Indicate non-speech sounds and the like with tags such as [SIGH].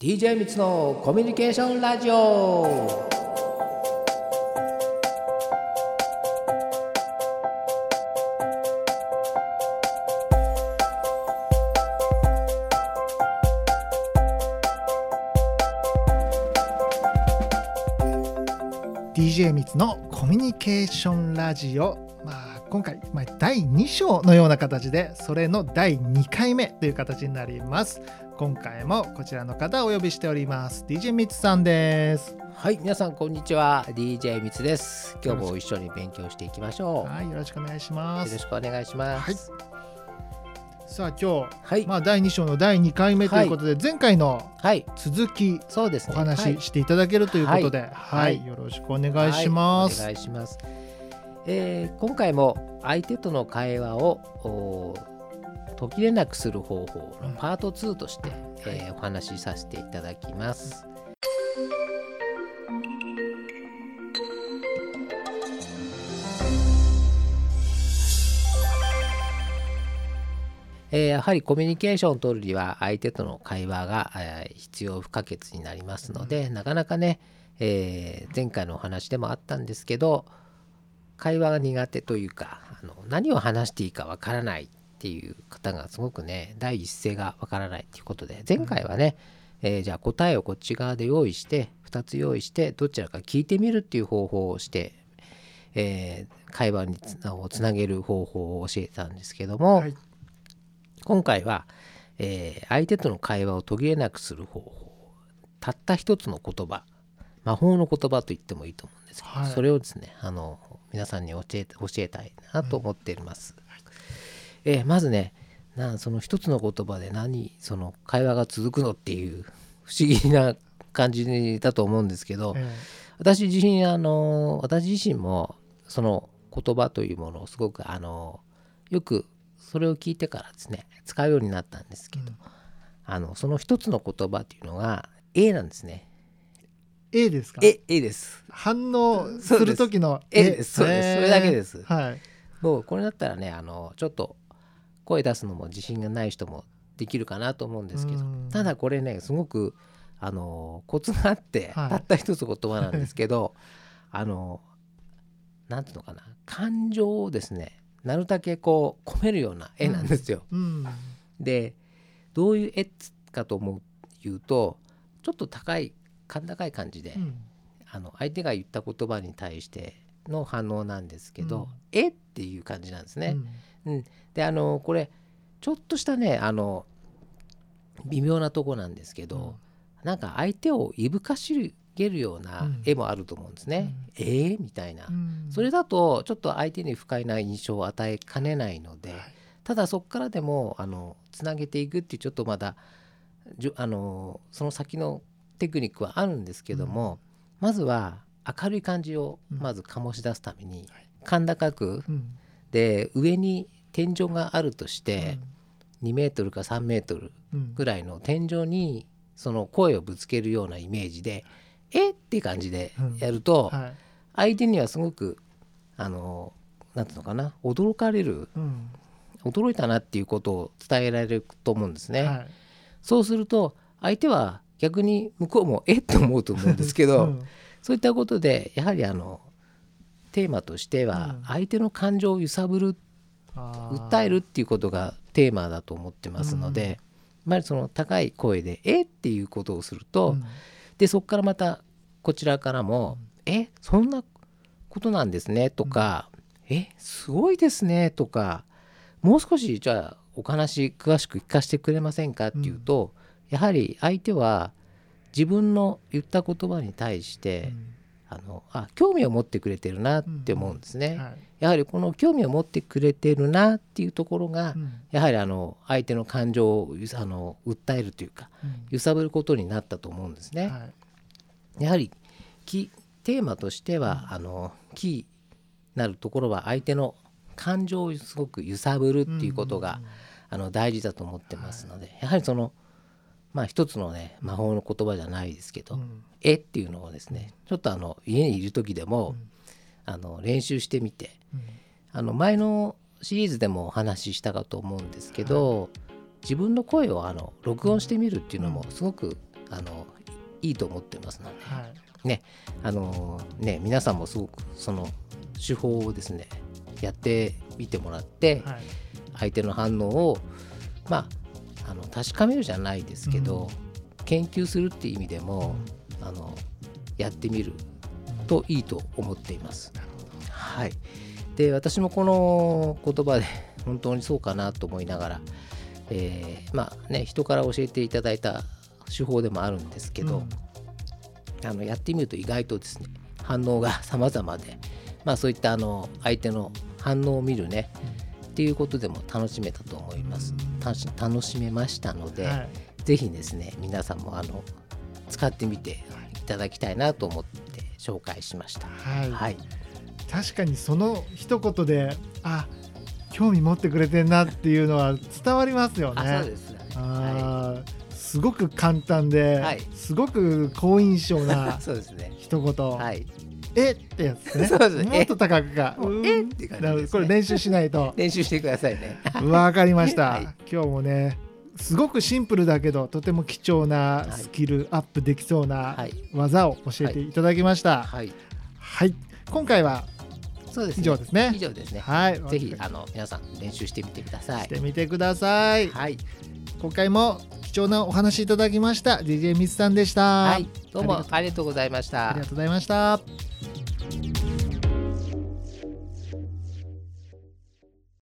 DJ みつのコミュニケーションラジオ。みつのコミュニケーションラジオ、今回、まあ、第2章のような形でそれの第2回目という形になります。今回もこちらの方をお呼びしております。DJ みつさんです。はい皆さんこんにちは。DJ みつです。今日も一緒に勉強していきましょう。はいよろしくお願いします。よろしくお願いします、はい。さあ今日、はい、まあ、第2章の第2回目ということで、はい、前回の続き、そうですね、お話ししていただけるということで、はい、よろしくお願いします。お願いします。えー、今回も相手との会話を途切れなくする方法のパート2として、うん、えー、お話しさせていただきます。えー、やはりコミュニケーションを取るには相手との会話が、えー、必要不可欠になりますので、うん、なかなかね、えー、前回のお話でもあったんですけど会話が苦手というかあの何を話していいかわからないっていう方がすごくね第一声がわからないっていうことで前回はね、うん、えじゃあ答えをこっち側で用意して2つ用意してどちらか聞いてみるっていう方法をして、え会話につなげる方法を教えたんですけども、はい。今回は、えー、相手との会話を途切れなくする方法たった一つの言葉魔法の言葉と言ってもいいと思うんですけど、はい、それをですねあの皆さんに教え教えたいなと思っています。うん、えー、まずねなその一つの言葉で何その会話が続くのっていう不思議な感じだと思うんですけど、私自身あの私自身もその言葉というものをすごくあのよくそれを聞いてからですね使うようになったんですけど、うん、あのその一つの言葉っていうのが A なんですね。A ですか？A, A です。反応する時の A です。そうです。それだけです。はい。もうこれだったらねあのちょっと声出すのも自信がない人もできるかなと思うんですけど、ただこれねすごくあのコツがあって、はい、たった一つ言葉なんですけど [LAUGHS] あのなんていうのかな感情をですねなるだけこう込めるような絵なんですよ。うんうん、でどういう絵かと思う言うとちょっと高い甲高い感じで、うん、あの相手が言った言葉に対しての反応なんですけど「えっ?」っていう感じなんですね。うん。であのこれちょっとしたねあの微妙なとこなんですけど、うん、なんか相手をいぶかしげるような絵もあると思うんですね。うん、えー、みたいな、うん、それだとちょっと相手に不快な印象を与えかねないので、はい、ただそこからでもあのつなげていくっていうちょっとまだじあのその先のテクニックはあるんですけども、うん、まずは明るい感じをまず醸し出すために、甲高く、で上に天井があるとして、2メートルか3メートルぐらいの天井にその声をぶつけるようなイメージでえ？っていう感じでやると、うんはい、相手にはすごくあのなんていうのかな驚かれる、うん、驚いたなっていうことを伝えられると思うんですね。はい、そうすると相手は逆に向こうもえって思うと思うんですけど、うん、そういったことでやはりあのテーマとしては相手の感情を揺さぶる、訴えるっていうことがテーマだと思ってますので、やはりその高い声で「え？っ?」ていうことをすると、でそこからまたこちらからも「え？そんなことなんですね」とか「え？すごいですね」とかもう少しじゃあお話詳しく聞かせてくれませんか？っていうと、やはり相手は自分の言った言葉に対して、あのあ興味を持ってくれてるなって思うんですね、はい、やはりこの興味を持ってくれてるなっていうところが、うん、やはりあの相手の感情をあの訴えるというか、うん、揺さぶることになったと思うんですね。はい、やはりテーマとしては、うん、あのキーなるところは相手の感情をすごく揺さぶるっていうことが、あの大事だと思ってますので、はい、やはりそのまあ一つのね魔法の言葉じゃないですけど、うん、絵っていうのをですねちょっとあの家にいる時でも、うん、あの練習してみて、うん、あの前のシリーズでもお話ししたかと思うんですけど、はい、自分の声をあの録音してみるっていうのもすごくあのいいと思ってますので、はい、ねあのね皆さんもすごくその手法をですねやってみてもらって、はい、相手の反応をまああの確かめるじゃないですけど、うん、研究するっていう意味でも、うん、あのやってみるといいと思っています。はい、で私もこの言葉で本当にそうかなと思いながら、えー、まあね人から教えていただいた手法でもあるんですけど、うん、あのやってみると意外とですね反応が様々で、まあ、そういったあの相手の反応を見るね、うん、っていうことでも楽しめたと思います。楽しめましたので、はい、ぜひですね皆さんもあの使ってみていただきたいなと思って紹介しました。はい、はい、確かにその一言であ興味持ってくれてんなっていうのは伝わりますよね。そうですね、はい。すごく簡単で、はい、すごく好印象な [LAUGHS] 一言、はい、えってやつねそうですもっと高くかえって感じ、ね、これ練習しないと [LAUGHS] 練習してくださいね [LAUGHS] わかりました、はい、今日もねすごくシンプルだけどとても貴重なスキルアップできそうな技を教えていただきました。はい、はい、今回はそうです、ね、以上ですね。以上ですね。はい。ぜひあの皆さん練習してみてください。してみてください。はい。今回も貴重なお話いただきました DJ ミツさんでした。はい。どうもありがとうございました。ありがとうございました。